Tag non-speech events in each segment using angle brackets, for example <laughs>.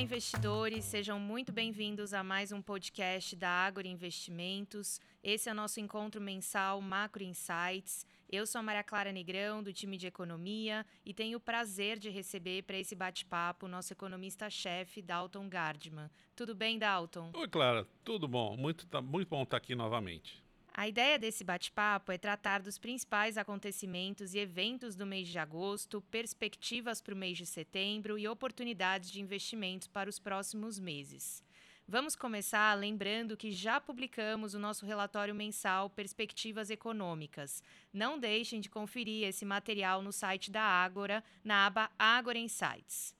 Olá, investidores, sejam muito bem-vindos a mais um podcast da Agora Investimentos. Esse é o nosso encontro mensal Macro Insights. Eu sou a Maria Clara Negrão, do time de economia, e tenho o prazer de receber para esse bate-papo o nosso economista-chefe, Dalton Gardman. Tudo bem, Dalton? Oi, Clara, tudo bom? Muito, tá, muito bom estar aqui novamente. A ideia desse bate-papo é tratar dos principais acontecimentos e eventos do mês de agosto, perspectivas para o mês de setembro e oportunidades de investimentos para os próximos meses. Vamos começar lembrando que já publicamos o nosso relatório mensal Perspectivas Econômicas. Não deixem de conferir esse material no site da Ágora, na aba Ágora Insights.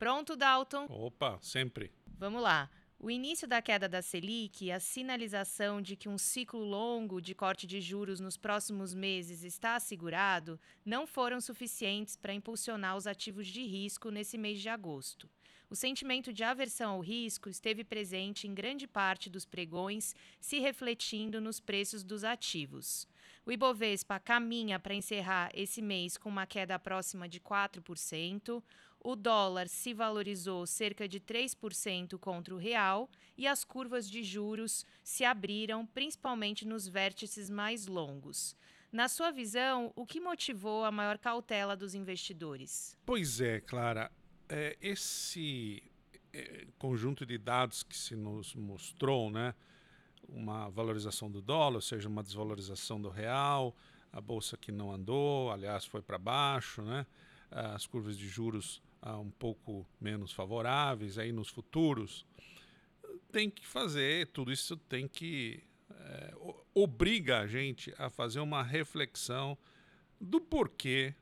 Pronto, Dalton? Opa, sempre. Vamos lá. O início da queda da Selic a sinalização de que um ciclo longo de corte de juros nos próximos meses está assegurado não foram suficientes para impulsionar os ativos de risco nesse mês de agosto. O sentimento de aversão ao risco esteve presente em grande parte dos pregões, se refletindo nos preços dos ativos. O Ibovespa caminha para encerrar esse mês com uma queda próxima de 4%, o dólar se valorizou cerca de 3% contra o real e as curvas de juros se abriram, principalmente nos vértices mais longos. Na sua visão, o que motivou a maior cautela dos investidores? Pois é, Clara. É, esse é, conjunto de dados que se nos mostrou, né? Uma valorização do dólar, ou seja, uma desvalorização do real, a bolsa que não andou, aliás, foi para baixo, né? As curvas de juros ah, um pouco menos favoráveis aí nos futuros, tem que fazer, tudo isso tem que é, obriga a gente a fazer uma reflexão do porquê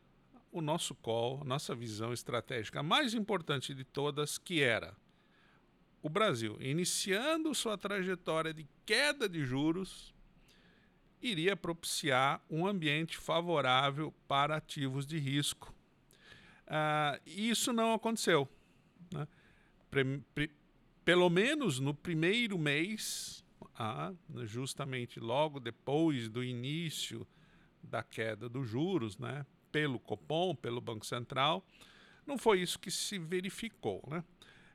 o nosso call, nossa visão estratégica mais importante de todas, que era o Brasil iniciando sua trajetória de queda de juros, iria propiciar um ambiente favorável para ativos de risco Uh, isso não aconteceu. Né? Pre, pre, pelo menos no primeiro mês, ah, justamente logo depois do início da queda dos juros, né, pelo Copom, pelo Banco Central, não foi isso que se verificou. Né?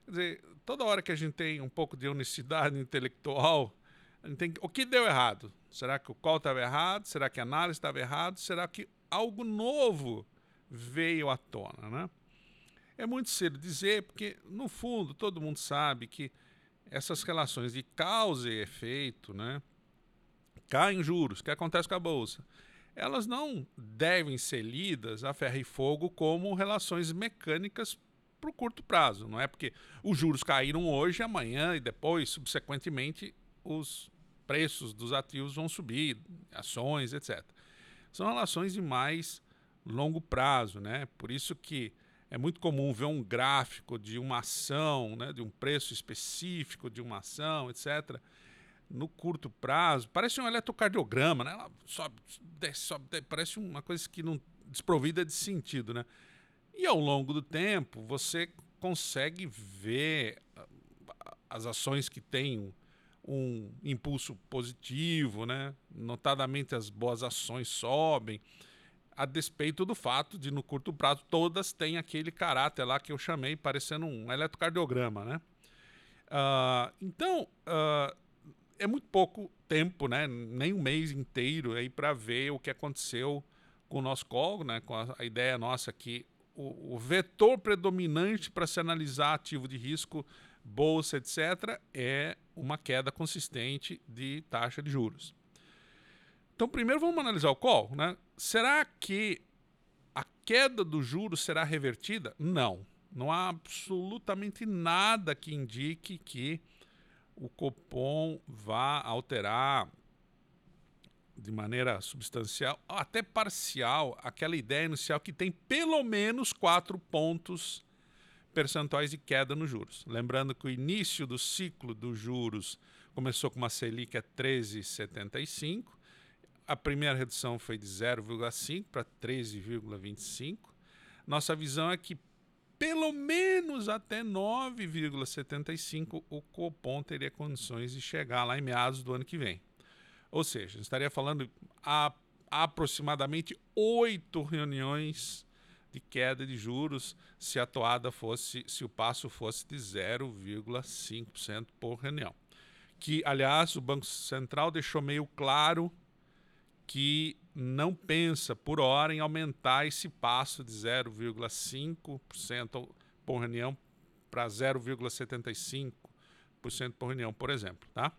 Quer dizer, toda hora que a gente tem um pouco de honestidade <laughs> intelectual, a gente tem, o que deu errado? Será que o call estava errado? Será que a análise estava errado? Será que algo novo veio à tona. Né? É muito cedo dizer, porque no fundo todo mundo sabe que essas relações de causa e efeito, né, caem juros, que acontece com a bolsa, elas não devem ser lidas a ferro e fogo como relações mecânicas para o curto prazo. Não é porque os juros caíram hoje, amanhã e depois, subsequentemente, os preços dos ativos vão subir, ações, etc. São relações de mais longo prazo, né? Por isso que é muito comum ver um gráfico de uma ação, né, de um preço específico de uma ação, etc. No curto prazo, parece um eletrocardiograma, né? Ela sobe, desce, sobe, desce, parece uma coisa que não desprovida de sentido, né? E ao longo do tempo, você consegue ver ah, as ações que têm um, um impulso positivo, né? Notadamente as boas ações sobem a despeito do fato de, no curto prazo, todas têm aquele caráter lá que eu chamei parecendo um eletrocardiograma, né? Uh, então, uh, é muito pouco tempo, né? Nem um mês inteiro aí para ver o que aconteceu com o nosso call, né? Com a, a ideia nossa que o, o vetor predominante para se analisar ativo de risco, bolsa, etc., é uma queda consistente de taxa de juros. Então, primeiro vamos analisar o call, né? Será que a queda do juro será revertida? Não. Não há absolutamente nada que indique que o Copom vá alterar de maneira substancial, até parcial, aquela ideia inicial que tem pelo menos quatro pontos percentuais de queda nos juros. Lembrando que o início do ciclo dos juros começou com uma Selic a 13,75 a primeira redução foi de 0,5 para 13,25. Nossa visão é que pelo menos até 9,75 o Copom teria condições de chegar lá em meados do ano que vem. Ou seja, estaria falando a aproximadamente oito reuniões de queda de juros se a toada fosse, se o passo fosse de 0,5% por reunião. Que, aliás, o Banco Central deixou meio claro que não pensa por hora em aumentar esse passo de 0,5% por reunião para 0,75% por reunião, por exemplo, tá?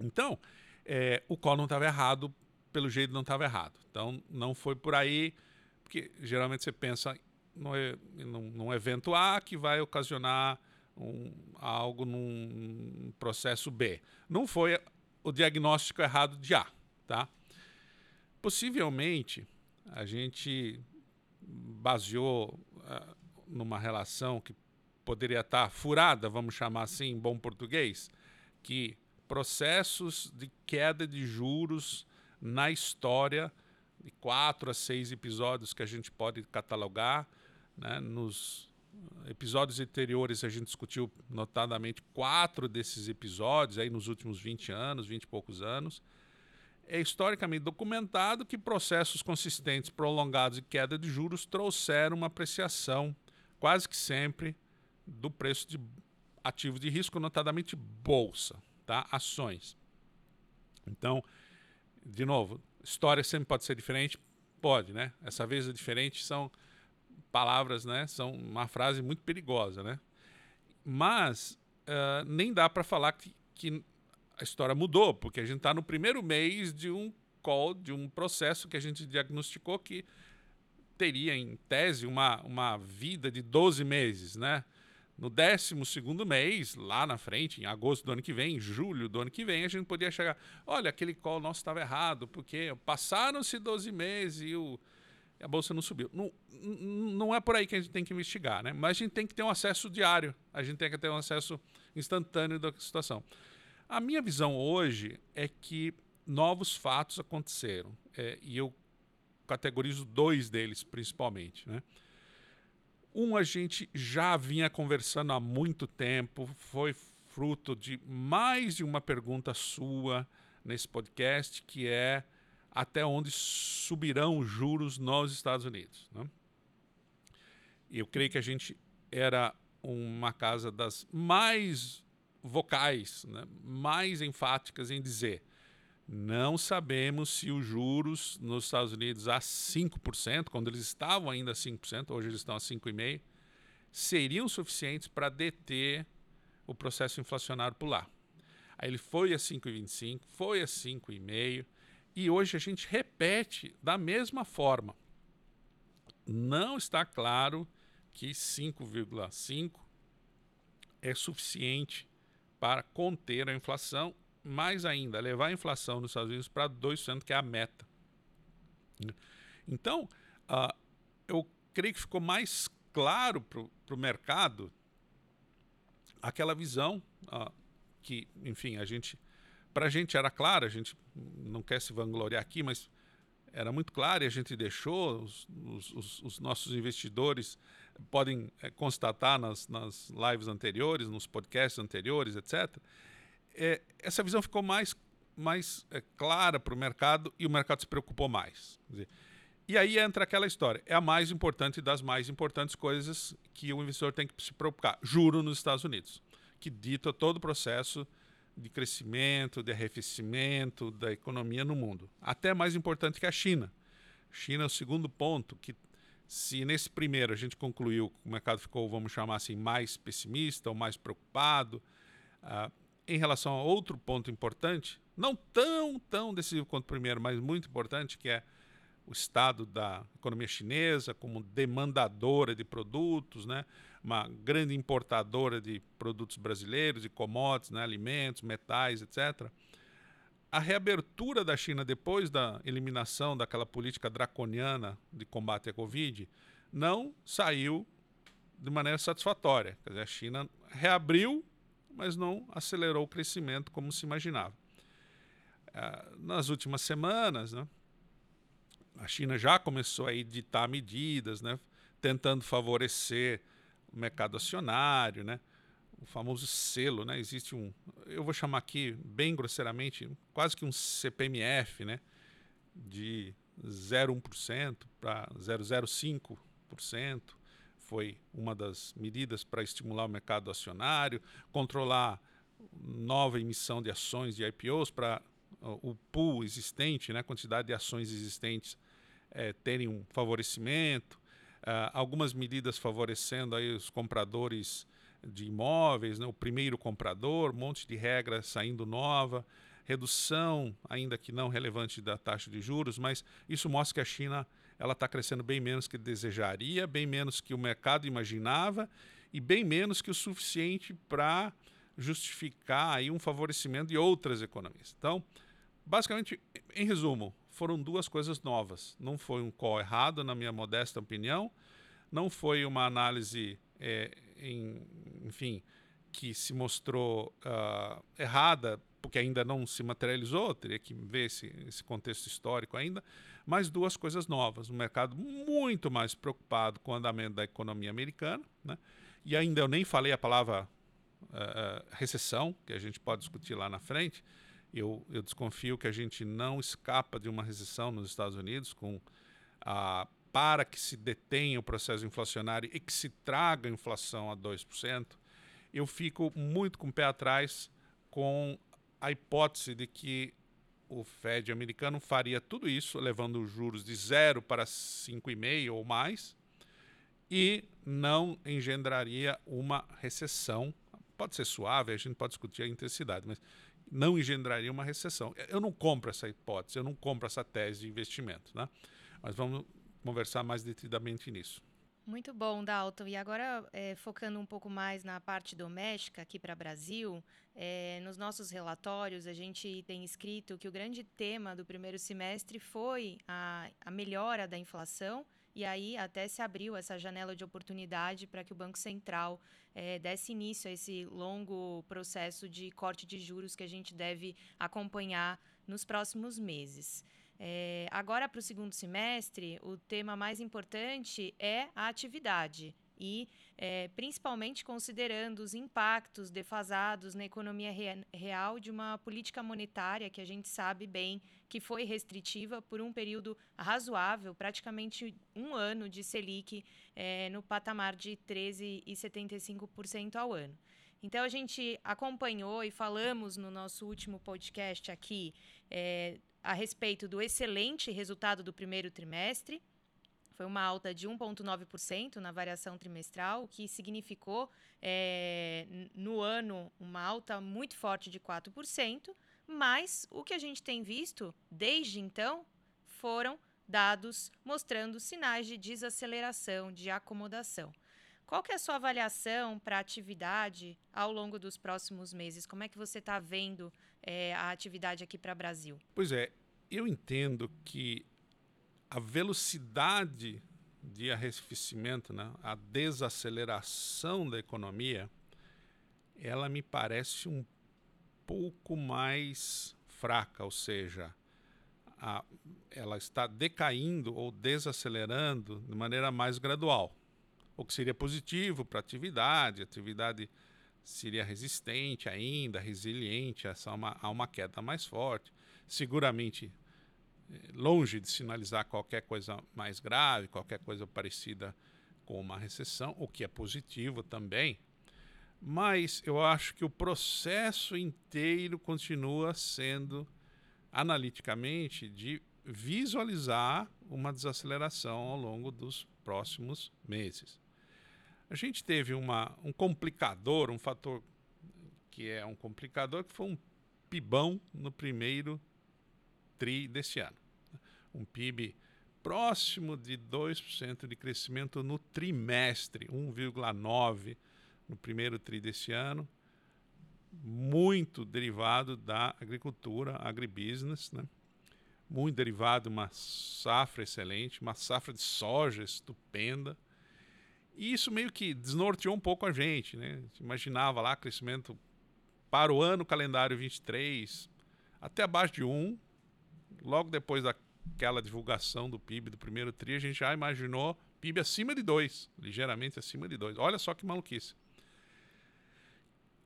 Então, é, o call não estava errado, pelo jeito não estava errado. Então, não foi por aí, porque geralmente você pensa no, num, num evento A que vai ocasionar um, algo num processo B. Não foi o diagnóstico errado de A, tá? Possivelmente, a gente baseou uh, numa relação que poderia estar furada, vamos chamar assim em bom português, que processos de queda de juros na história, de quatro a seis episódios que a gente pode catalogar. Né? Nos episódios anteriores a gente discutiu notadamente quatro desses episódios aí nos últimos 20 anos, 20 e poucos anos. É historicamente documentado que processos consistentes, prolongados e queda de juros trouxeram uma apreciação quase que sempre do preço de ativos de risco, notadamente bolsa, tá? ações. Então, de novo, história sempre pode ser diferente? Pode, né? Essa vez é diferente, são palavras, né? São uma frase muito perigosa, né? Mas uh, nem dá para falar que, que a história mudou, porque a gente está no primeiro mês de um call, de um processo que a gente diagnosticou que teria, em tese, uma, uma vida de 12 meses, né? No 12 mês, lá na frente, em agosto do ano que vem, em julho do ano que vem, a gente podia chegar. Olha, aquele call nosso estava errado, porque passaram-se 12 meses e o, a bolsa não subiu. Não, não é por aí que a gente tem que investigar, né? Mas a gente tem que ter um acesso diário, a gente tem que ter um acesso instantâneo da situação. A minha visão hoje é que novos fatos aconteceram. É, e eu categorizo dois deles, principalmente, né? Um a gente já vinha conversando há muito tempo, foi fruto de mais de uma pergunta sua nesse podcast, que é até onde subirão os juros nos Estados Unidos. Né? Eu creio que a gente era uma casa das mais vocais, né? mais enfáticas em dizer não sabemos se os juros nos Estados Unidos a 5%, quando eles estavam ainda a 5%, hoje eles estão a 5,5%, seriam suficientes para deter o processo inflacionário por lá. Aí ele foi a 5,25, foi a 5,5 e hoje a gente repete da mesma forma. Não está claro que 5,5 é suficiente para conter a inflação mais ainda, levar a inflação nos Estados Unidos para 2%, que é a meta. Então, uh, eu creio que ficou mais claro para o mercado aquela visão uh, que, enfim, a gente, para a gente era clara, a gente não quer se vangloriar aqui, mas era muito claro e a gente deixou, os, os, os nossos investidores podem é, constatar nas, nas lives anteriores, nos podcasts anteriores, etc., é, essa visão ficou mais, mais é, clara para o mercado e o mercado se preocupou mais. Dizer, e aí entra aquela história. É a mais importante das mais importantes coisas que o investidor tem que se preocupar. Juro nos Estados Unidos, que dita todo o processo de crescimento, de arrefecimento da economia no mundo. Até mais importante que a China. China é o segundo ponto que se nesse primeiro a gente concluiu que o mercado ficou, vamos chamar assim, mais pessimista ou mais preocupado, uh, em relação a outro ponto importante, não tão, tão decisivo quanto o primeiro, mas muito importante, que é o estado da economia chinesa como demandadora de produtos, né? uma grande importadora de produtos brasileiros, de commodities, né? alimentos, metais, etc. A reabertura da China depois da eliminação daquela política draconiana de combate à Covid não saiu de maneira satisfatória. Quer dizer, a China reabriu mas não acelerou o crescimento como se imaginava. Ah, nas últimas semanas, né, a China já começou a editar medidas, né, tentando favorecer o mercado acionário, né, o famoso selo, né, existe um, eu vou chamar aqui bem grosseiramente, quase que um CPMF, né, de 0,1% para 0,05 4%. Foi uma das medidas para estimular o mercado acionário, controlar nova emissão de ações de IPOs para o pool existente, né, a quantidade de ações existentes é, terem um favorecimento, uh, algumas medidas favorecendo aí os compradores de imóveis, né, o primeiro comprador, um monte de regras saindo nova, redução, ainda que não relevante, da taxa de juros, mas isso mostra que a China ela está crescendo bem menos que desejaria, bem menos que o mercado imaginava e bem menos que o suficiente para justificar aí um favorecimento de outras economias. Então, basicamente, em resumo, foram duas coisas novas. Não foi um call errado, na minha modesta opinião, não foi uma análise, é, em, enfim, que se mostrou uh, errada porque ainda não se materializou, teria que ver esse, esse contexto histórico ainda, mas duas coisas novas. Um mercado muito mais preocupado com o andamento da economia americana, né? e ainda eu nem falei a palavra uh, recessão, que a gente pode discutir lá na frente. Eu, eu desconfio que a gente não escapa de uma recessão nos Estados Unidos com a para que se detenha o processo inflacionário e que se traga a inflação a 2%, eu fico muito com o pé atrás com a hipótese de que o Fed americano faria tudo isso, levando os juros de zero para 5,5 ou mais, e não engendraria uma recessão. Pode ser suave, a gente pode discutir a intensidade, mas não engendraria uma recessão. Eu não compro essa hipótese, eu não compro essa tese de investimento. Né? Mas vamos conversar mais detidamente nisso. Muito bom, Dalton. E agora, é, focando um pouco mais na parte doméstica aqui para o Brasil, é, nos nossos relatórios a gente tem escrito que o grande tema do primeiro semestre foi a, a melhora da inflação. E aí até se abriu essa janela de oportunidade para que o Banco Central é, desse início a esse longo processo de corte de juros que a gente deve acompanhar nos próximos meses. É, agora, para o segundo semestre, o tema mais importante é a atividade e é, principalmente considerando os impactos defasados na economia re real de uma política monetária que a gente sabe bem que foi restritiva por um período razoável, praticamente um ano de Selic é, no patamar de 13,75% ao ano. Então a gente acompanhou e falamos no nosso último podcast aqui é, a respeito do excelente resultado do primeiro trimestre. Foi uma alta de 1,9% na variação trimestral, o que significou é, no ano uma alta muito forte de 4%, mas o que a gente tem visto desde então foram dados mostrando sinais de desaceleração, de acomodação. Qual que é a sua avaliação para a atividade ao longo dos próximos meses? Como é que você está vendo é, a atividade aqui para o Brasil? Pois é, eu entendo que a velocidade de arrefecimento, né, a desaceleração da economia, ela me parece um pouco mais fraca, ou seja, a, ela está decaindo ou desacelerando de maneira mais gradual o que seria positivo para a atividade, a atividade seria resistente ainda, resiliente a uma, a uma queda mais forte, seguramente eh, longe de sinalizar qualquer coisa mais grave, qualquer coisa parecida com uma recessão, o que é positivo também. Mas eu acho que o processo inteiro continua sendo, analiticamente, de visualizar uma desaceleração ao longo dos próximos meses. A gente teve uma, um complicador, um fator que é um complicador, que foi um PIBão no primeiro TRI desse ano. Um PIB próximo de 2% de crescimento no trimestre, 1,9% no primeiro TRI desse ano, muito derivado da agricultura, agribusiness, né? muito derivado de uma safra excelente, uma safra de soja estupenda, e isso meio que desnorteou um pouco a gente, né? A gente imaginava lá crescimento para o ano calendário 23 até abaixo de 1. Logo depois daquela divulgação do PIB do primeiro tri, a gente já imaginou PIB acima de 2, ligeiramente acima de 2. Olha só que maluquice.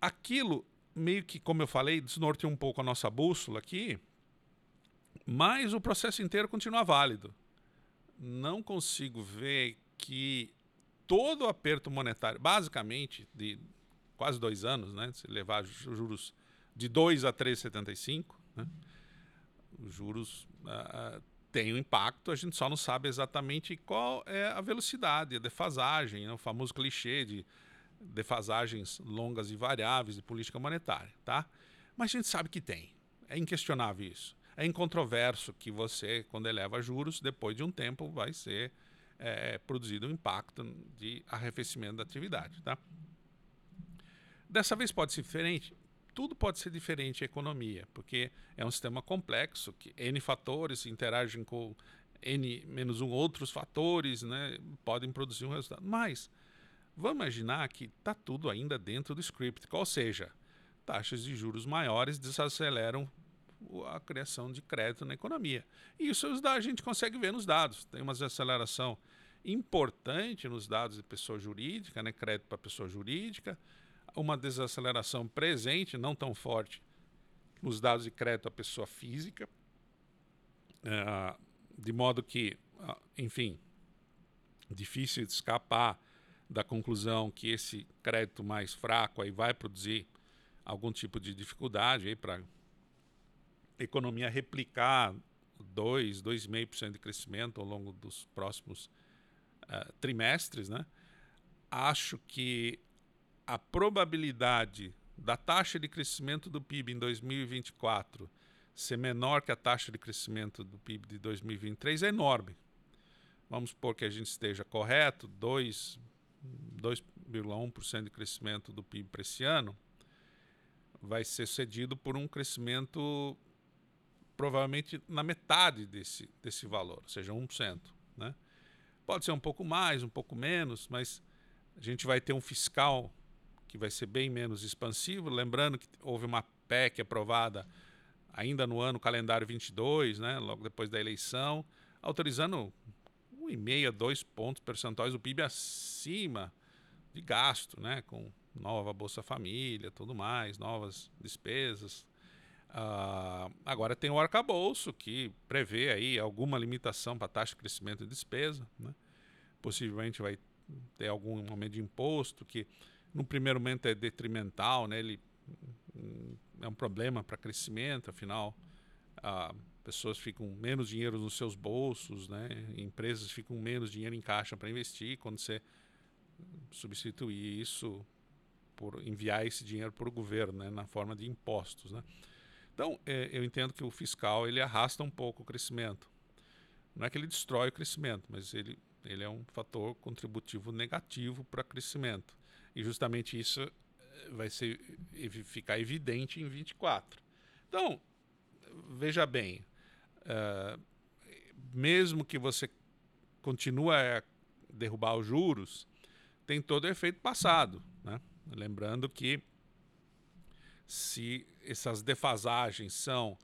Aquilo meio que, como eu falei, desnorteou um pouco a nossa bússola aqui, mas o processo inteiro continua válido. Não consigo ver que todo o aperto monetário, basicamente, de quase dois anos, né? Se levar juros de 2 a 3,75, né? os juros uh, têm um impacto, a gente só não sabe exatamente qual é a velocidade, a defasagem, né? o famoso clichê de defasagens longas e variáveis de política monetária, tá? Mas a gente sabe que tem, é inquestionável isso. É incontroverso que você, quando eleva juros, depois de um tempo vai ser é, produzido um impacto de arrefecimento da atividade, tá? Dessa vez pode ser diferente? Tudo pode ser diferente a economia, porque é um sistema complexo, que N fatores interagem com N menos um outros fatores, né, podem produzir um resultado. Mas vamos imaginar que está tudo ainda dentro do script, ou seja, taxas de juros maiores desaceleram a criação de crédito na economia. E isso a gente consegue ver nos dados. Tem uma desaceleração importante nos dados de pessoa jurídica, né, crédito para pessoa jurídica, uma desaceleração presente, não tão forte, nos dados de crédito à pessoa física, é, de modo que, enfim, difícil de escapar da conclusão que esse crédito mais fraco aí vai produzir algum tipo de dificuldade para a economia replicar 2, 2,5% de crescimento ao longo dos próximos uh, trimestres, né? Acho que a probabilidade da taxa de crescimento do PIB em 2024 ser menor que a taxa de crescimento do PIB de 2023 é enorme. Vamos supor que a gente esteja correto, 2,1% de crescimento do PIB para esse ano vai ser cedido por um crescimento provavelmente na metade desse, desse valor, ou seja, 1%. Né? Pode ser um pouco mais, um pouco menos, mas a gente vai ter um fiscal que vai ser bem menos expansivo. Lembrando que houve uma PEC aprovada ainda no ano calendário 22, né, logo depois da eleição, autorizando 1,5 a 2 pontos percentuais do PIB acima de gasto, né, com nova Bolsa Família, tudo mais, novas despesas. Uh, agora tem o arcabouço, que prevê aí alguma limitação para taxa de crescimento e despesa. Né? Possivelmente vai ter algum aumento de imposto que no primeiro momento é detrimental, né? Ele hum, é um problema para crescimento, afinal, ah, pessoas ficam menos dinheiro nos seus bolsos, né? Empresas ficam menos dinheiro em caixa para investir quando você substituir isso por enviar esse dinheiro para o governo, né? Na forma de impostos, né? Então, é, eu entendo que o fiscal ele arrasta um pouco o crescimento. Não é que ele destrói o crescimento, mas ele, ele é um fator contributivo negativo para crescimento. E justamente isso eh, vai ser, ficar evidente em 24. Então, veja bem, uh, mesmo que você continue a derrubar os juros, tem todo o efeito passado. Né? Lembrando que se essas defasagens são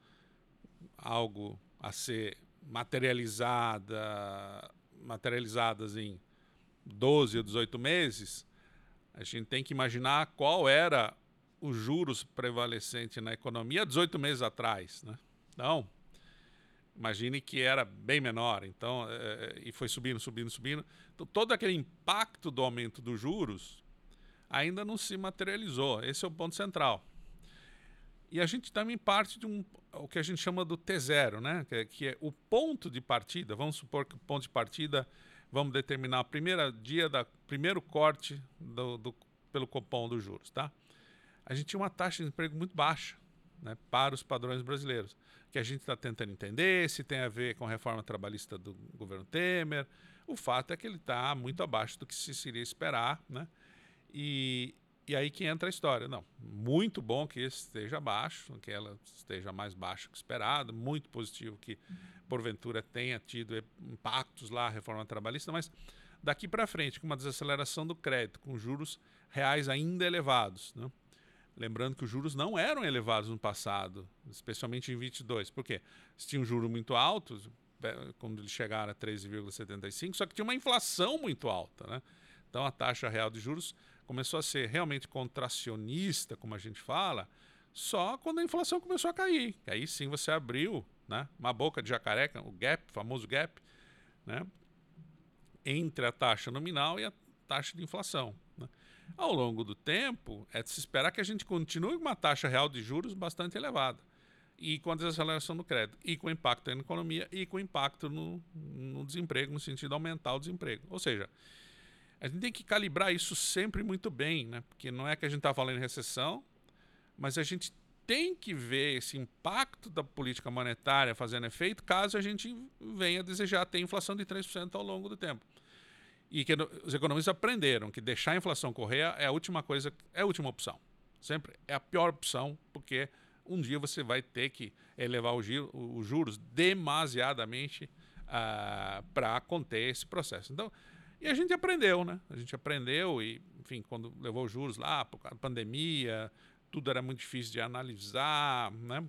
algo a ser materializada, materializadas em 12 ou 18 meses, a gente tem que imaginar qual era os juros prevalecente na economia 18 meses atrás. Né? Então, imagine que era bem menor. Então, é, e foi subindo, subindo, subindo. Então, todo aquele impacto do aumento dos juros ainda não se materializou. Esse é o ponto central. E a gente também parte de um, o que a gente chama do T0, né? que, é, que é o ponto de partida. Vamos supor que o ponto de partida vamos determinar o primeiro dia da primeiro corte do, do, pelo cupom dos juros, tá? A gente tinha uma taxa de emprego muito baixa, né, para os padrões brasileiros, que a gente está tentando entender se tem a ver com a reforma trabalhista do governo Temer. O fato é que ele está muito abaixo do que se seria esperar, né? E, e aí que entra a história. Não, muito bom que esteja baixo, que ela esteja mais baixa que esperado, muito positivo que porventura tenha tido impactos lá a reforma trabalhista, mas daqui para frente, com uma desaceleração do crédito, com juros reais ainda elevados, né? Lembrando que os juros não eram elevados no passado, especialmente em 22. Por quê? Eles tinham juros muito altos, quando eles chegaram a 13,75, só que tinha uma inflação muito alta, né? Então a taxa real de juros começou a ser realmente contracionista, como a gente fala, só quando a inflação começou a cair. Aí sim você abriu né, uma boca de jacaré, o gap, o famoso gap, né, entre a taxa nominal e a taxa de inflação. Né? Ao longo do tempo, é de se esperar que a gente continue com uma taxa real de juros bastante elevada e com a desaceleração do crédito, e com impacto na economia, e com impacto no, no desemprego, no sentido de aumentar o desemprego. Ou seja, a gente tem que calibrar isso sempre muito bem, né? porque não é que a gente está falando em recessão, mas a gente tem que ver esse impacto da política monetária fazendo efeito caso a gente venha desejar ter inflação de 3% ao longo do tempo. E que os economistas aprenderam que deixar a inflação correr é a última coisa, é a última opção. Sempre é a pior opção, porque um dia você vai ter que elevar os juros demasiadamente uh, ah, para conter esse processo. Então, e a gente aprendeu, né? A gente aprendeu e, enfim, quando levou os juros lá, por causa da pandemia, tudo era muito difícil de analisar, né?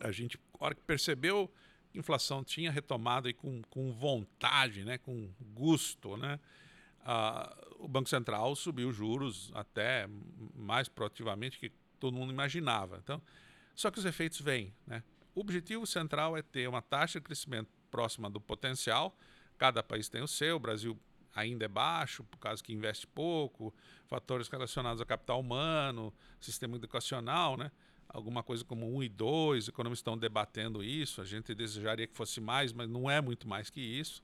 A gente, a hora que percebeu que a inflação tinha retomado e com, com vontade, né? Com gosto, né? Uh, o Banco Central subiu os juros até mais proativamente que todo mundo imaginava. Então, só que os efeitos vêm. Né? O objetivo central é ter uma taxa de crescimento próxima do potencial. Cada país tem o seu, o Brasil ainda é baixo, por causa que investe pouco, fatores relacionados ao capital humano, sistema educacional, né? alguma coisa como 1 e 2, economistas estão debatendo isso, a gente desejaria que fosse mais, mas não é muito mais que isso.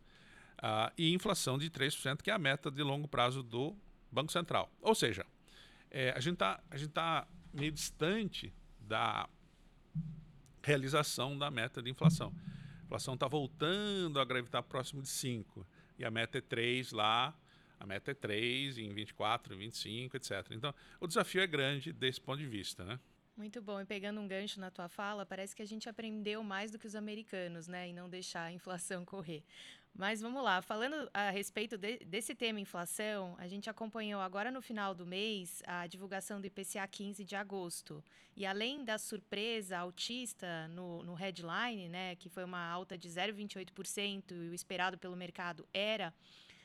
Uh, e inflação de 3%, que é a meta de longo prazo do Banco Central. Ou seja, é, a gente está tá meio distante da realização da meta de inflação. Inflação está voltando a gravitar próximo de 5. E a meta é 3 lá, a meta é 3 em 24, 25, etc. Então, o desafio é grande desse ponto de vista, né? Muito bom. E pegando um gancho na tua fala, parece que a gente aprendeu mais do que os americanos, né? E não deixar a inflação correr. Mas vamos lá, falando a respeito de, desse tema inflação, a gente acompanhou agora no final do mês a divulgação do IPCA 15 de agosto. E além da surpresa altista no, no headline, né, que foi uma alta de 0,28% e o esperado pelo mercado era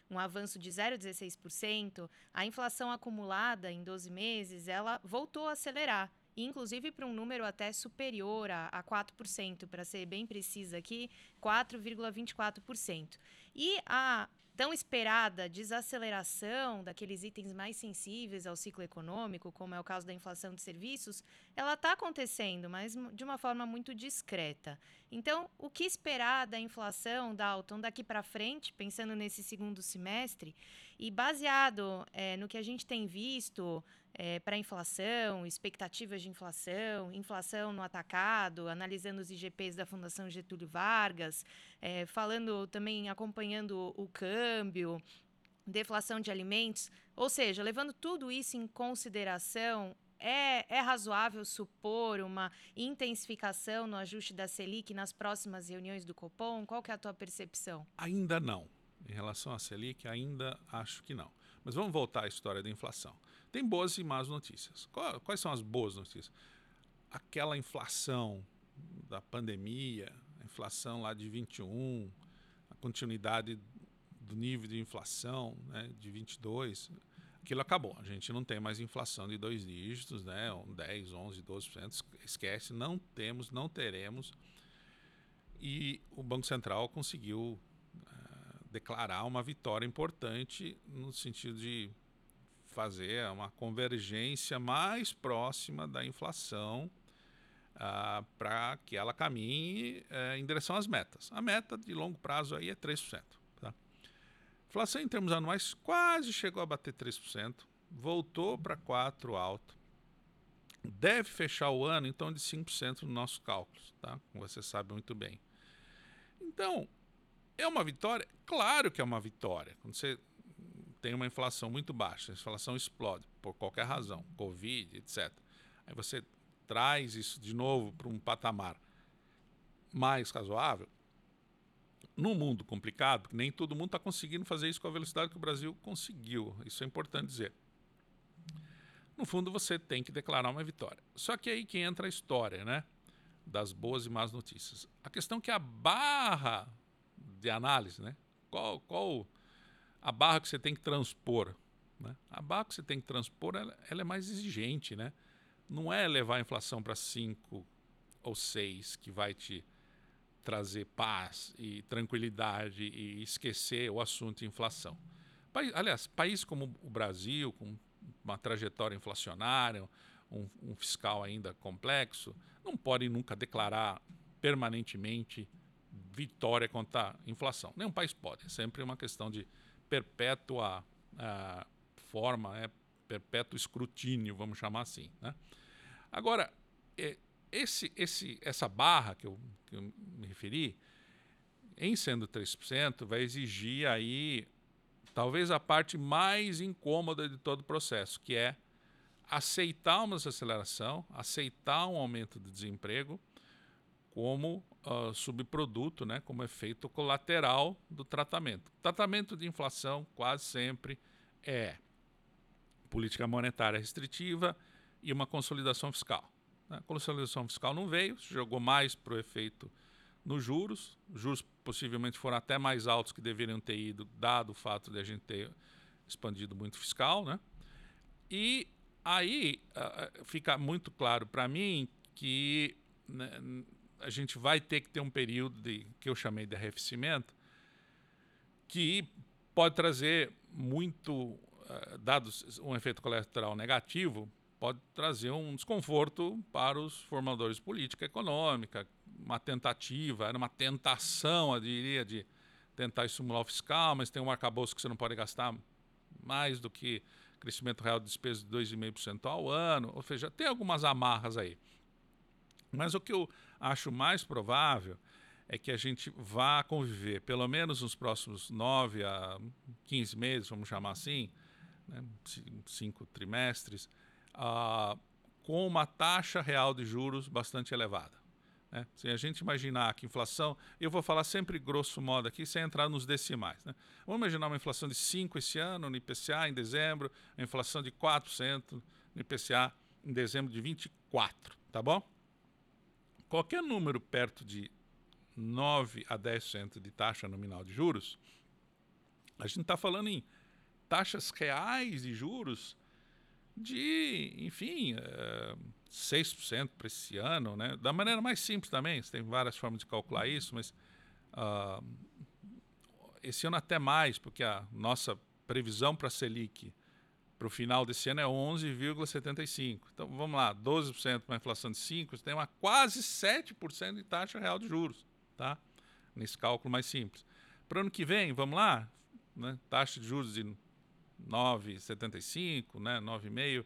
um avanço de 0,16%, a inflação acumulada em 12 meses, ela voltou a acelerar inclusive para um número até superior a, a 4%, para ser bem precisa aqui, 4,24%. E a tão esperada desaceleração daqueles itens mais sensíveis ao ciclo econômico, como é o caso da inflação de serviços, ela está acontecendo, mas de uma forma muito discreta. Então, o que esperar da inflação, Dalton, daqui para frente, pensando nesse segundo semestre, e baseado é, no que a gente tem visto é, para inflação, expectativas de inflação, inflação no atacado, analisando os IGPs da Fundação Getúlio Vargas, é, falando também, acompanhando o câmbio, deflação de alimentos, ou seja, levando tudo isso em consideração, é, é, razoável supor uma intensificação no ajuste da Selic nas próximas reuniões do Copom? Qual que é a tua percepção? Ainda não. Em relação à Selic, ainda acho que não. Mas vamos voltar à história da inflação. Tem boas e más notícias. Quais são as boas notícias? Aquela inflação da pandemia, a inflação lá de 21, a continuidade do nível de inflação né, de 22, aquilo acabou. A gente não tem mais inflação de dois dígitos, né, 10, 11, 12%. Esquece, não temos, não teremos. E o Banco Central conseguiu declarar uma vitória importante no sentido de fazer uma convergência mais próxima da inflação ah, para que ela caminhe eh, em direção às metas. A meta de longo prazo aí é 3%. Tá? Inflação em termos anuais quase chegou a bater 3%, voltou para 4% alto. Deve fechar o ano, então, de 5% nos nossos cálculos, tá? como você sabe muito bem. Então, é uma vitória? Claro que é uma vitória. Quando você tem uma inflação muito baixa, a inflação explode por qualquer razão, Covid, etc. Aí você traz isso de novo para um patamar mais razoável. Num mundo complicado, nem todo mundo está conseguindo fazer isso com a velocidade que o Brasil conseguiu. Isso é importante dizer. No fundo, você tem que declarar uma vitória. Só que aí que entra a história, né? Das boas e más notícias. A questão é que a barra de análise, né? Qual, qual a barra que você tem que transpor. Né? A barra que você tem que transpor ela, ela é mais exigente. Né? Não é levar a inflação para 5 ou 6 que vai te trazer paz e tranquilidade e esquecer o assunto inflação. Aliás, país como o Brasil, com uma trajetória inflacionária, um, um fiscal ainda complexo, não pode nunca declarar permanentemente vitória contra a inflação. Nenhum país pode. É sempre uma questão de perpétua uh, forma, é, perpétuo escrutínio, vamos chamar assim. Né? Agora, é, esse, esse, essa barra que eu, que eu me referi, em sendo 3%, vai exigir aí talvez a parte mais incômoda de todo o processo, que é aceitar uma desaceleração, aceitar um aumento de desemprego como uh, subproduto, né, como efeito colateral do tratamento. Tratamento de inflação quase sempre é política monetária restritiva e uma consolidação fiscal. A consolidação fiscal não veio, jogou mais para o efeito nos juros. Os juros possivelmente foram até mais altos que deveriam ter ido, dado o fato de a gente ter expandido muito fiscal. Né? E aí fica muito claro para mim que né, a gente vai ter que ter um período de, que eu chamei de arrefecimento, que pode trazer muito, uh, dados um efeito colateral negativo, pode trazer um desconforto para os formadores de política econômica, uma tentativa, era uma tentação, eu diria, de tentar estimular o fiscal, mas tem um arcabouço que você não pode gastar mais do que crescimento real de despesa de 2,5% ao ano, ou seja, tem algumas amarras aí. Mas o que eu acho mais provável é que a gente vá conviver, pelo menos nos próximos 9 a 15 meses, vamos chamar assim, né, cinco trimestres, uh, com uma taxa real de juros bastante elevada. Né? Se a gente imaginar que inflação, eu vou falar sempre grosso modo aqui, sem entrar nos decimais. Né? Vamos imaginar uma inflação de 5% esse ano no IPCA em dezembro, a inflação de 4% no IPCA em dezembro de 24, tá bom? Qualquer número perto de 9 a 10% de taxa nominal de juros, a gente está falando em taxas reais de juros de, enfim, uh, 6% para esse ano, né? da maneira mais simples também, você tem várias formas de calcular isso, mas uh, esse ano até mais, porque a nossa previsão para a Selic para o final desse ano é 11,75%. Então vamos lá, 12% para inflação de 5%, você tem uma quase 7% de taxa real de juros, tá? nesse cálculo mais simples. Para o ano que vem, vamos lá, né? taxa de juros de 9,75, né? 9,5%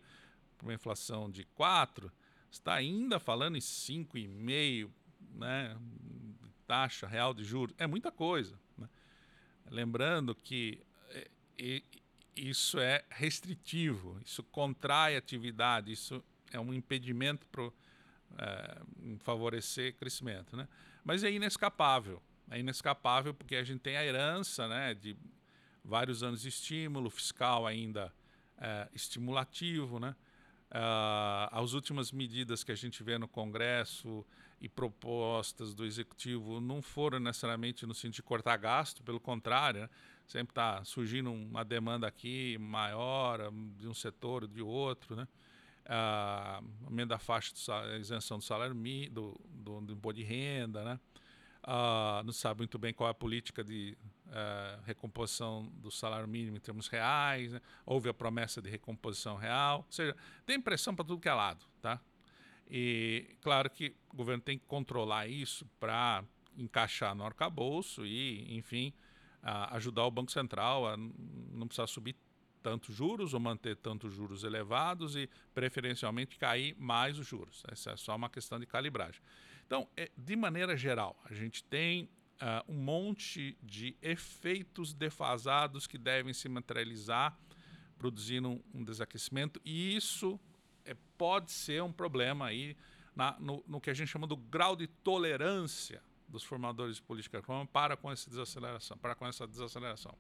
para uma inflação de 4%, está ainda falando em 5,5%, né? taxa real de juros. É muita coisa. Né? Lembrando que é, isso é restritivo, isso contrai atividade, isso é um impedimento para é, favorecer crescimento. Né? Mas é inescapável. É inescapável porque a gente tem a herança né, de vários anos de estímulo fiscal ainda é, estimulativo, né? Uh, as últimas medidas que a gente vê no Congresso e propostas do Executivo não foram necessariamente no sentido de cortar gasto, pelo contrário, né? Sempre está surgindo uma demanda aqui maior de um setor de outro, né? Uh, aumento da faixa de isenção do salário do, do, do imposto de renda, né? Uh, não sabe muito bem qual é a política de uh, recomposição do salário mínimo em termos reais, né? houve a promessa de recomposição real, ou seja, tem pressão para tudo que é lado, tá? E claro que o governo tem que controlar isso para encaixar no arcabouço e, enfim, uh, ajudar o Banco Central a não precisar subir tantos juros ou manter tantos juros elevados e, preferencialmente, cair mais os juros. Essa é só uma questão de calibragem. Então, é, de maneira geral, a gente tem uh, um monte de efeitos defasados que devem se materializar, produzindo um, um desaquecimento, e isso é, pode ser um problema aí na, no, no, que a gente chama do grau de tolerância dos formadores de política econômica para com essa desaceleração, para com essa desaceleração.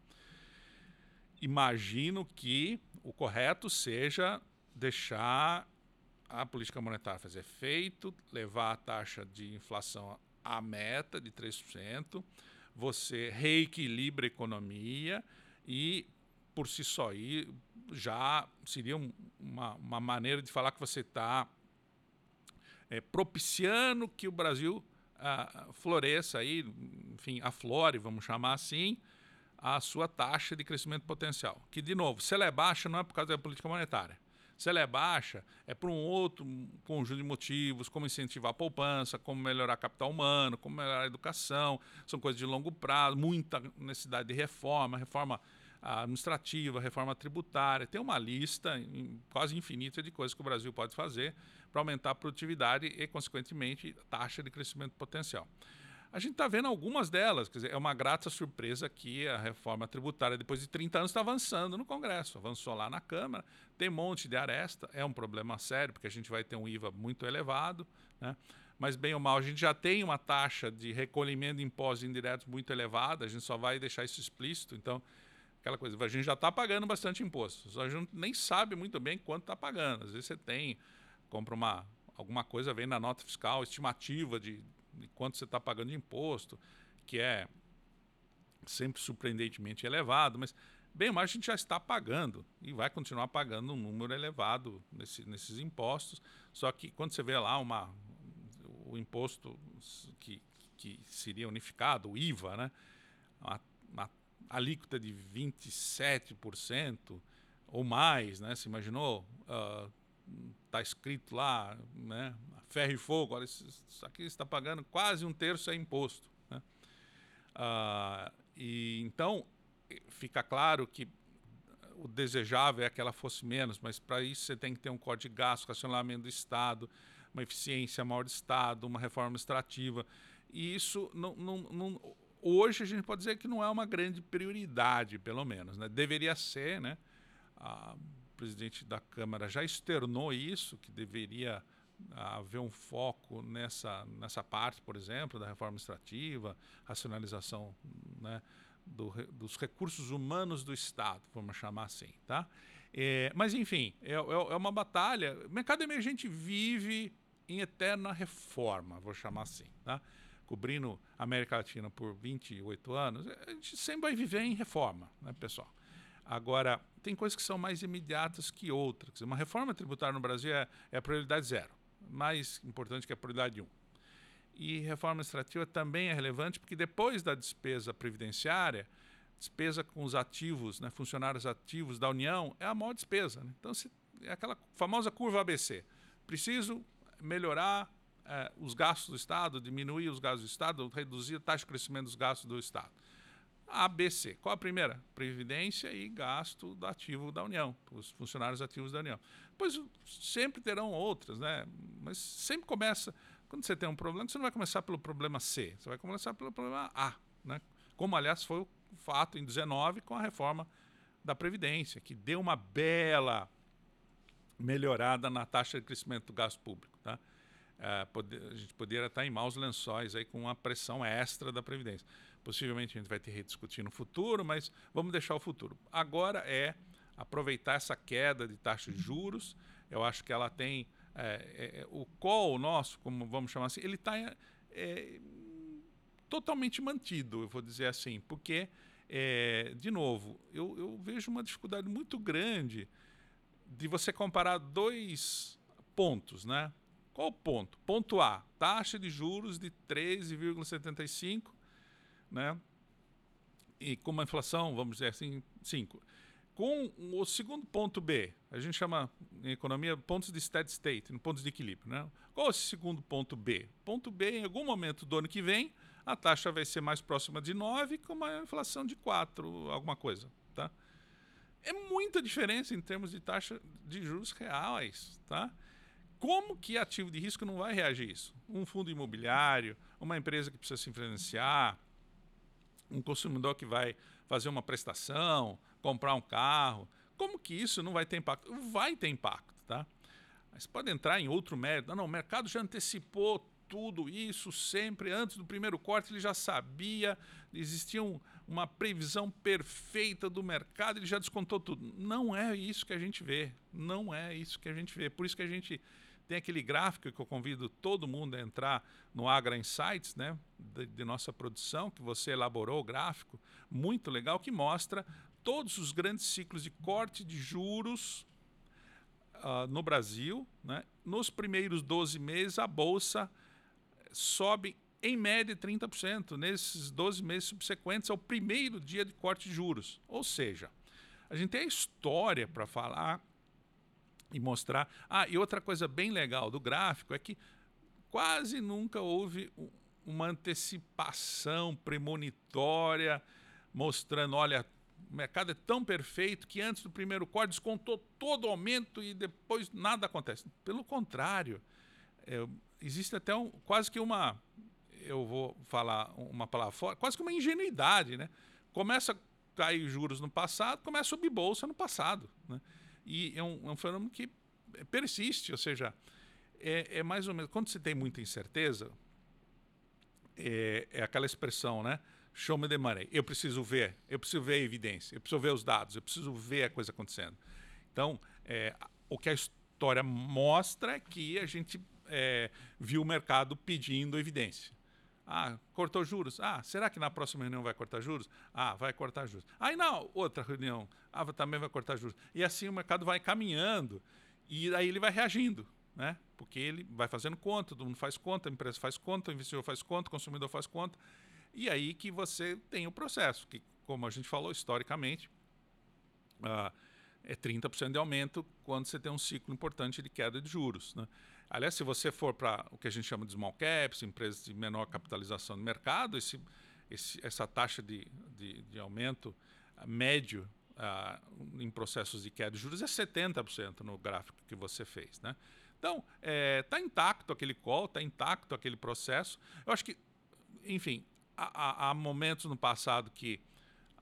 Imagino que o correto seja deixar a política monetária fazer efeito, levar a taxa de inflação à meta de 3%, você reequilibra a economia e, por si só, aí, já seria uma, uma maneira de falar que você está é, propiciando que o Brasil uh, floresça aí, enfim, aflore, vamos chamar assim, a sua taxa de crescimento potencial. Que, de novo, se ela é baixa, não é por causa da política monetária. Se ela é baixa, é por um outro conjunto de motivos, como incentivar a poupança, como melhorar capital humano, como melhorar a educação, são coisas de longo prazo, muita necessidade de reforma, reforma administrativa, reforma tributária. Tem uma lista quase infinita de coisas que o Brasil pode fazer para aumentar a produtividade e, consequentemente, taxa de crescimento potencial. A gente está vendo algumas delas, quer dizer, é uma grata surpresa que a reforma tributária, depois de 30 anos, está avançando no Congresso, avançou lá na Câmara, tem um monte de aresta, é um problema sério, porque a gente vai ter um IVA muito elevado, né? mas bem ou mal, a gente já tem uma taxa de recolhimento de impostos indiretos muito elevada, a gente só vai deixar isso explícito, então, aquela coisa, a gente já está pagando bastante imposto, só a gente nem sabe muito bem quanto está pagando, às vezes você tem, compra uma, alguma coisa, vem na nota fiscal, estimativa de de quanto você está pagando de imposto, que é sempre surpreendentemente elevado, mas bem mais a gente já está pagando e vai continuar pagando um número elevado nesse, nesses impostos. Só que quando você vê lá uma, o imposto que, que seria unificado, o IVA, né? Alíquota de 27% ou mais, né? Você imaginou? Uh, tá escrito lá, né? Ferro e fogo, olha, isso aqui está pagando quase um terço é imposto. Né? Ah, e então fica claro que o desejável é que ela fosse menos, mas para isso você tem que ter um código de gasto, racionamento do Estado, uma eficiência maior do Estado, uma reforma administrativa. E isso não, não, não, hoje a gente pode dizer que não é uma grande prioridade, pelo menos. Né? Deveria ser, né? Ah, presidente da Câmara já externou isso, que deveria haver um foco nessa, nessa parte, por exemplo, da reforma administrativa, racionalização né, do, dos recursos humanos do Estado, vamos chamar assim. Tá? É, mas, enfim, é, é, é uma batalha. O mercado emergente vive em eterna reforma, vou chamar assim. Tá? Cobrindo a América Latina por 28 anos, a gente sempre vai viver em reforma, né, pessoal? Agora, tem coisas que são mais imediatas que outras. Uma reforma tributária no Brasil é, é a prioridade zero, mais importante que a prioridade um. E reforma administrativa também é relevante porque depois da despesa previdenciária, despesa com os ativos, né, funcionários ativos da União, é a maior despesa. Né? Então, se, é aquela famosa curva ABC. Preciso melhorar eh, os gastos do Estado, diminuir os gastos do Estado, reduzir a taxa de crescimento dos gastos do Estado. ABC. Qual a primeira? Previdência e gasto do ativo da União, os funcionários ativos da União. Pois sempre terão outras, né? Mas sempre começa. Quando você tem um problema, você não vai começar pelo problema C, você vai começar pelo problema A, né? Como, aliás, foi o fato em 19 com a reforma da Previdência, que deu uma bela melhorada na taxa de crescimento do gasto público, tá? É, poder, a gente poderia estar em maus lençóis aí com uma pressão extra da Previdência. Possivelmente a gente vai ter que rediscutir no futuro, mas vamos deixar o futuro. Agora é aproveitar essa queda de taxa de juros. Eu acho que ela tem é, é, o call nosso, como vamos chamar assim, ele está é, totalmente mantido, eu vou dizer assim, porque, de novo, eu, eu vejo uma dificuldade muito grande de você comparar dois pontos, né? Qual o ponto? Ponto A, taxa de juros de 13,75 né? E com uma inflação, vamos dizer assim, 5. Com o segundo ponto B, a gente chama em economia pontos de steady state, pontos de equilíbrio. Né? Qual é esse segundo ponto B? Ponto B, em algum momento do ano que vem, a taxa vai ser mais próxima de 9 com uma inflação de 4, alguma coisa. Tá? É muita diferença em termos de taxa de juros reais. Tá? Como que ativo de risco não vai reagir a isso? Um fundo imobiliário, uma empresa que precisa se financiar, um consumidor que vai fazer uma prestação, comprar um carro, como que isso não vai ter impacto? Vai ter impacto, tá? Mas pode entrar em outro mérito. Não, não, o mercado já antecipou tudo isso sempre antes do primeiro corte, ele já sabia, existia um, uma previsão perfeita do mercado, ele já descontou tudo. Não é isso que a gente vê, não é isso que a gente vê. Por isso que a gente tem aquele gráfico que eu convido todo mundo a entrar no Agra Insights, né, de, de nossa produção, que você elaborou o gráfico, muito legal, que mostra todos os grandes ciclos de corte de juros uh, no Brasil. Né? Nos primeiros 12 meses, a Bolsa sobe em média 30%. Nesses 12 meses subsequentes ao primeiro dia de corte de juros. Ou seja, a gente tem a história para falar e mostrar. Ah, e outra coisa bem legal do gráfico é que quase nunca houve uma antecipação premonitória mostrando, olha, o mercado é tão perfeito que antes do primeiro corte descontou todo o aumento e depois nada acontece. Pelo contrário, é, existe até um, quase que uma, eu vou falar uma palavra fora, quase que uma ingenuidade, né? Começa a cair juros no passado, começa a subir bolsa no passado, né? E é um, é um fenômeno que persiste, ou seja, é, é, mais ou menos quando você tem muita incerteza, é, é aquela expressão, né? show me the money. Eu preciso ver, eu preciso ver a evidência, eu preciso ver os dados, eu preciso ver a coisa acontecendo. Então, é, o que a história mostra é que a gente é, viu o mercado pedindo evidência. Ah, cortou juros. Ah, será que na próxima reunião vai cortar juros? Ah, vai cortar juros. Aí na outra reunião, ah, também vai cortar juros. E assim o mercado vai caminhando e aí ele vai reagindo, né? Porque ele vai fazendo conta, todo mundo faz conta, a empresa faz conta, o investidor faz conta, o consumidor faz conta. E aí que você tem o processo, que, como a gente falou historicamente, uh, é 30% de aumento quando você tem um ciclo importante de queda de juros. Né? Aliás, se você for para o que a gente chama de small caps, empresas de menor capitalização no mercado, esse, esse, essa taxa de, de, de aumento uh, médio uh, em processos de queda de juros é 70% no gráfico que você fez. Né? Então, está é, tá intacto aquele call, está intacto aquele processo. Eu acho que, enfim, há, há momentos no passado que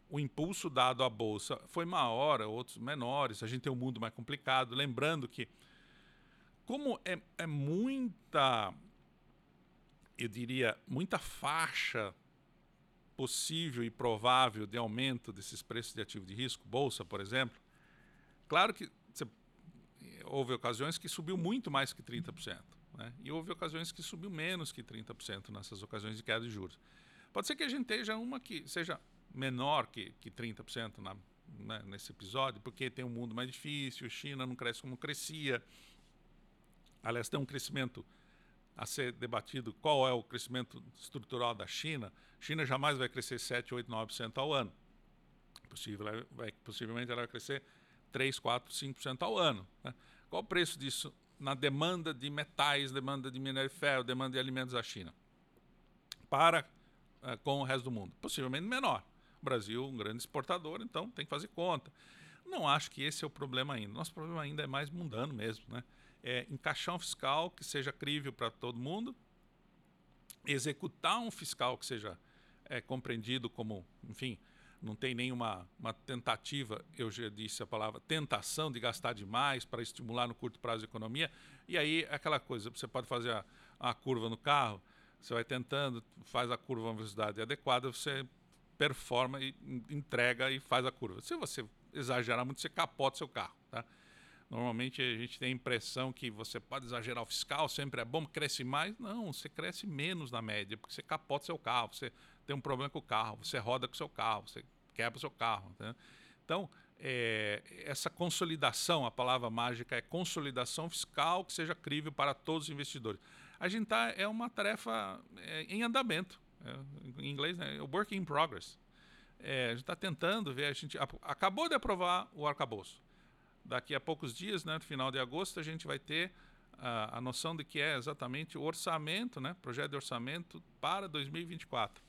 o impulso dado à bolsa foi maior, outros menores, a gente tem um mundo mais complicado. Lembrando que, como é, é muita, eu diria, muita faixa possível e provável de aumento desses preços de ativo de risco, bolsa, por exemplo, claro que houve ocasiões que subiu muito mais que 30%, né? e houve ocasiões que subiu menos que 30% nessas ocasiões de queda de juros. Pode ser que a gente esteja uma que seja menor que, que 30% na, né, nesse episódio, porque tem um mundo mais difícil, China não cresce como crescia. Aliás, tem um crescimento a ser debatido qual é o crescimento estrutural da China. China jamais vai crescer 7, 8, 9% ao ano. Possível, vai, possivelmente ela vai crescer 3, 4, 5% ao ano. Né? Qual o preço disso na demanda de metais, demanda de minério de ferro, demanda de alimentos da China? Para uh, com o resto do mundo? Possivelmente menor. O Brasil, um grande exportador, então tem que fazer conta. Não acho que esse é o problema ainda. Nosso problema ainda é mais mundano mesmo, né? É encaixar um fiscal que seja crível para todo mundo, executar um fiscal que seja é, compreendido como, enfim, não tem nenhuma uma tentativa, eu já disse a palavra tentação de gastar demais para estimular no curto prazo a economia. E aí, aquela coisa, você pode fazer a, a curva no carro, você vai tentando, faz a curva a uma velocidade adequada, você performa e entrega e faz a curva. Se você exagerar muito, você capota seu carro. Normalmente a gente tem a impressão que você pode exagerar o fiscal, sempre é bom, cresce mais. Não, você cresce menos na média, porque você capota seu carro, você tem um problema com o carro, você roda com o seu carro, você quebra o seu carro. Tá? Então, é, essa consolidação, a palavra mágica é consolidação fiscal que seja crível para todos os investidores a gente tá, é uma tarefa é, em andamento. É, em inglês, né? Work in progress. É, a gente está tentando ver, a gente acabou de aprovar o arcabouço. Daqui a poucos dias, né, no final de agosto, a gente vai ter a, a noção de que é exatamente o orçamento, né, projeto de orçamento para 2024.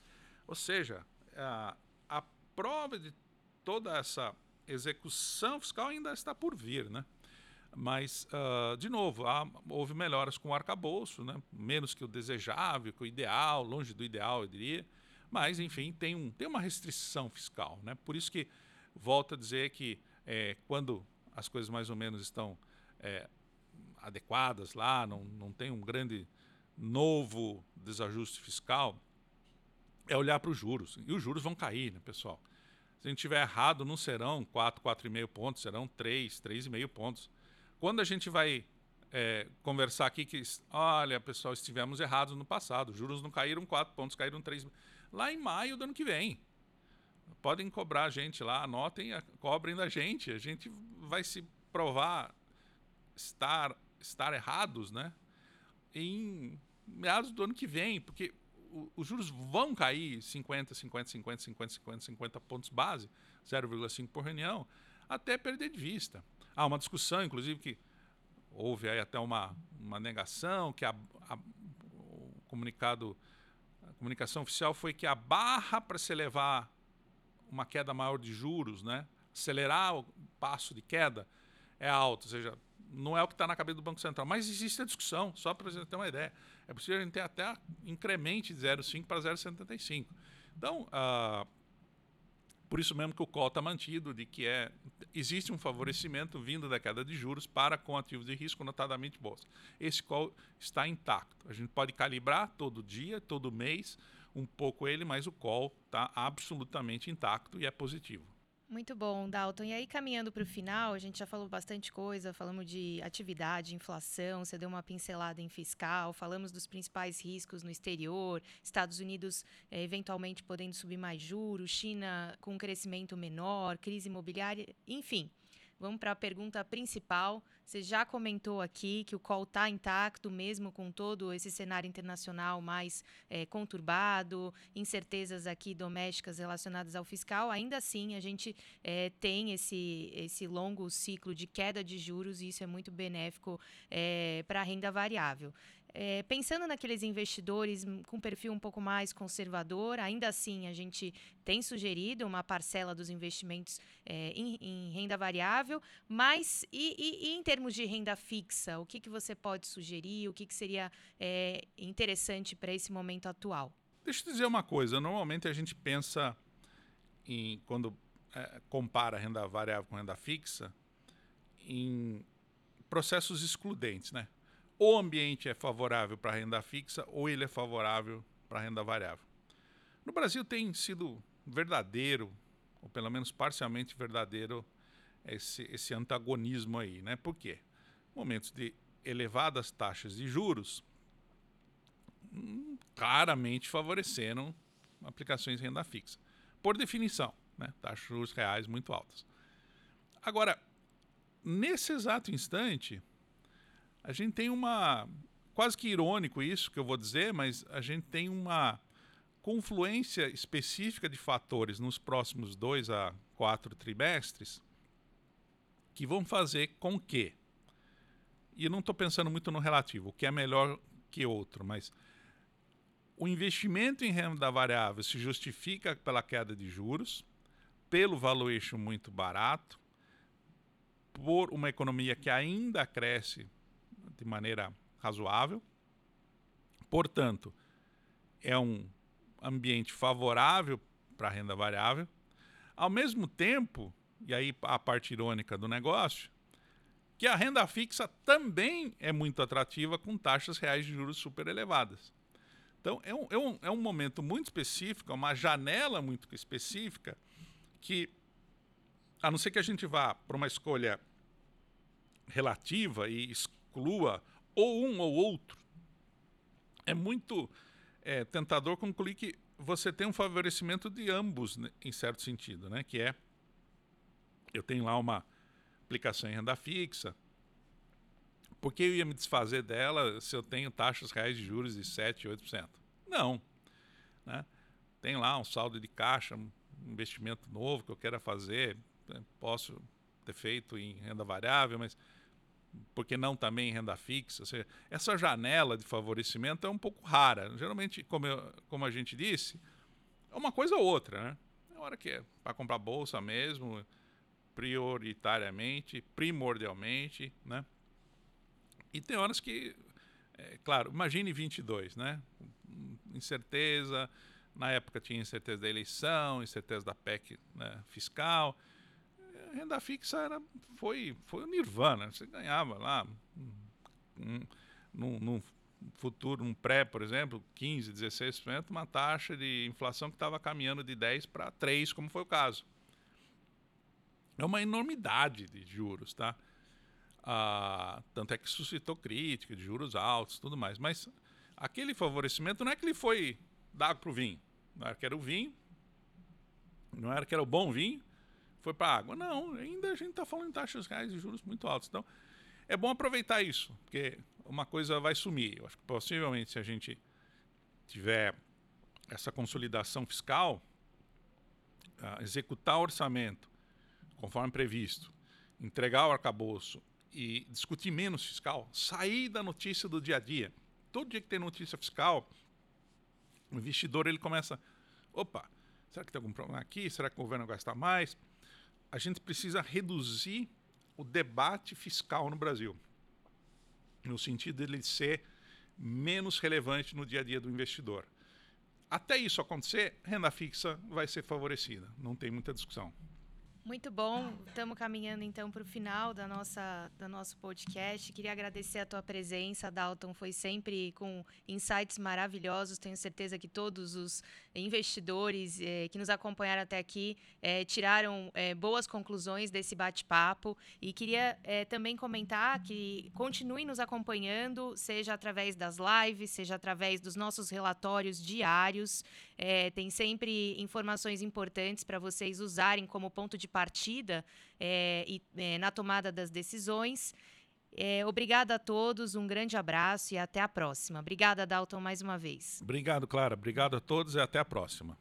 Ou seja, a, a prova de toda essa execução fiscal ainda está por vir, né? Mas, uh, de novo, há, houve melhoras com o arcabouço, né? menos que o desejável, que o ideal, longe do ideal, eu diria. Mas, enfim, tem, um, tem uma restrição fiscal. Né? Por isso que volto a dizer que é, quando as coisas mais ou menos estão é, adequadas lá, não, não tem um grande novo desajuste fiscal, é olhar para os juros. E os juros vão cair, né, pessoal? Se a gente tiver errado, não serão 4, 4,5 pontos, serão 3, 3,5 pontos. Quando a gente vai é, conversar aqui que, olha, pessoal, estivemos errados no passado, juros não caíram 4 pontos, caíram 3. Lá em maio do ano que vem. Podem cobrar a gente lá, anotem, cobrem da gente. A gente vai se provar estar, estar errados, né? Em meados do ano que vem, porque os juros vão cair 50, 50, 50, 50, 50, 50 pontos base, 0,5 por reunião, até perder de vista. Há uma discussão, inclusive, que houve aí até uma, uma negação, que a, a, o comunicado, a comunicação oficial foi que a barra para se levar uma queda maior de juros, né, acelerar o passo de queda, é alta, ou seja, não é o que está na cabeça do Banco Central. Mas existe a discussão, só para você ter uma ideia. É possível a gente ter até incremente de 0,5 para 0,75. Então, uh, por isso mesmo que o call está mantido, de que é, existe um favorecimento vindo da queda de juros para com ativos de risco, notadamente bolsa. Esse call está intacto. A gente pode calibrar todo dia, todo mês, um pouco ele, mas o call está absolutamente intacto e é positivo. Muito bom, Dalton. E aí, caminhando para o final, a gente já falou bastante coisa, falamos de atividade, inflação, você deu uma pincelada em fiscal, falamos dos principais riscos no exterior, Estados Unidos eh, eventualmente podendo subir mais juros, China com um crescimento menor, crise imobiliária, enfim. Vamos para a pergunta principal. Você já comentou aqui que o call está intacto, mesmo com todo esse cenário internacional mais é, conturbado, incertezas aqui domésticas relacionadas ao fiscal. Ainda assim, a gente é, tem esse, esse longo ciclo de queda de juros e isso é muito benéfico é, para a renda variável. É, pensando naqueles investidores com perfil um pouco mais conservador, ainda assim a gente tem sugerido uma parcela dos investimentos é, em, em, renda variável, mas e, e, e, em termos de renda fixa, o que, que você pode sugerir? O que, que seria é, interessante para esse momento atual? Deixa eu dizer uma coisa: normalmente a gente pensa em, quando é, compara renda variável com renda fixa, em processos excludentes, né? O ambiente é favorável para renda fixa ou ele é favorável para renda variável. No Brasil tem sido verdadeiro, ou pelo menos parcialmente verdadeiro, esse, esse antagonismo aí, né? Por quê? Momentos de elevadas taxas de juros hum, claramente favoreceram aplicações de renda fixa. Por definição, né? taxas de juros reais muito altas. Agora, nesse exato instante, a gente tem uma. Quase que irônico isso que eu vou dizer, mas a gente tem uma confluência específica de fatores nos próximos dois a quatro trimestres que vão fazer com que. E não estou pensando muito no relativo, o que é melhor que outro, mas o investimento em renda variável se justifica pela queda de juros, pelo valuation muito barato, por uma economia que ainda cresce de maneira razoável. Portanto, é um ambiente favorável para a renda variável. Ao mesmo tempo, e aí a parte irônica do negócio, que a renda fixa também é muito atrativa com taxas reais de juros super elevadas. Então, é um, é um, é um momento muito específico, é uma janela muito específica, que, a não ser que a gente vá para uma escolha relativa e exclua ou um ou outro, é muito é, tentador concluir que você tem um favorecimento de ambos, né, em certo sentido, né? que é, eu tenho lá uma aplicação em renda fixa, por que eu ia me desfazer dela se eu tenho taxas reais de juros de 7%, 8%? Não. Né? Tem lá um saldo de caixa, um investimento novo que eu quero fazer, né? posso ter feito em renda variável, mas porque não também renda fixa. Seja, essa janela de favorecimento é um pouco rara. Geralmente, como, eu, como a gente disse, é uma coisa ou outra. Né? É hora que é para comprar bolsa mesmo, prioritariamente, primordialmente. Né? E tem horas que, é, claro, imagine 22, né? Incerteza, na época tinha incerteza da eleição, incerteza da PEC né, fiscal renda fixa era, foi, foi o nirvana. Você ganhava lá, um, num, num futuro, um pré, por exemplo, 15%, 16%, uma taxa de inflação que estava caminhando de 10% para 3%, como foi o caso. É uma enormidade de juros, tá? Ah, tanto é que suscitou crítica de juros altos tudo mais. Mas aquele favorecimento não é que ele foi dado para o vinho. Não era que era o vinho, não era que era o bom vinho, foi para a água. Não, ainda a gente está falando em taxas reais de juros muito altas. Então, é bom aproveitar isso, porque uma coisa vai sumir. Eu acho que possivelmente se a gente tiver essa consolidação fiscal, uh, executar o orçamento conforme previsto, entregar o arcabouço e discutir menos fiscal, sair da notícia do dia a dia. Todo dia que tem notícia fiscal, o investidor ele começa, opa, será que tem algum problema aqui? Será que o governo vai gastar mais? A gente precisa reduzir o debate fiscal no Brasil, no sentido dele ser menos relevante no dia a dia do investidor. Até isso acontecer, renda fixa vai ser favorecida, não tem muita discussão. Muito bom. Estamos caminhando então para o final da nossa do nosso podcast. Queria agradecer a tua presença, Dalton. Foi sempre com insights maravilhosos. Tenho certeza que todos os investidores eh, que nos acompanharam até aqui eh, tiraram eh, boas conclusões desse bate-papo. E queria também comentar que continue nos acompanhando, seja através das lives, seja através dos nossos relatórios diários. Tem sempre informações importantes para vocês usarem como ponto de partida é, e, é, na tomada das decisões. É, obrigada a todos, um grande abraço e até a próxima. Obrigada, Dalton, mais uma vez. Obrigado, Clara. Obrigado a todos e até a próxima.